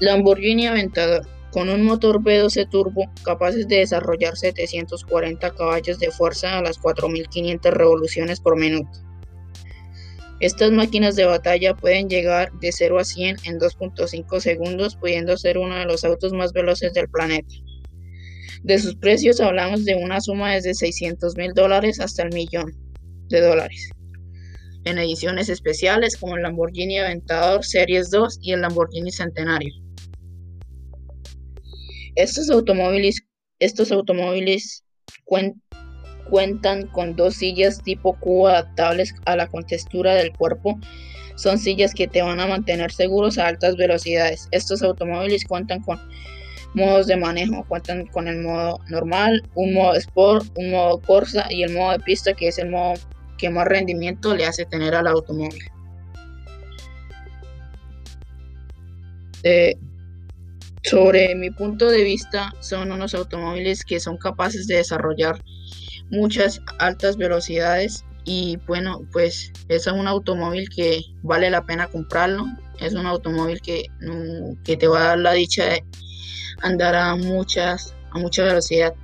Lamborghini Aventador, con un motor V12 turbo capaces de desarrollar 740 caballos de fuerza a las 4500 revoluciones por minuto. Estas máquinas de batalla pueden llegar de 0 a 100 en 2.5 segundos, pudiendo ser uno de los autos más veloces del planeta. De sus precios hablamos de una suma desde 600 mil dólares hasta el millón de dólares. En ediciones especiales como el Lamborghini Aventador Series 2 y el Lamborghini Centenario. Estos automóviles, estos automóviles cuentan con dos sillas tipo cubo adaptables a la contextura del cuerpo. Son sillas que te van a mantener seguros a altas velocidades. Estos automóviles cuentan con modos de manejo, cuentan con el modo normal, un modo Sport, un modo Corsa y el modo de pista que es el modo que más rendimiento le hace tener al automóvil. Eh, sobre mi punto de vista, son unos automóviles que son capaces de desarrollar muchas altas velocidades y bueno, pues es un automóvil que vale la pena comprarlo. Es un automóvil que, que te va a dar la dicha de andar a muchas a mucha velocidad.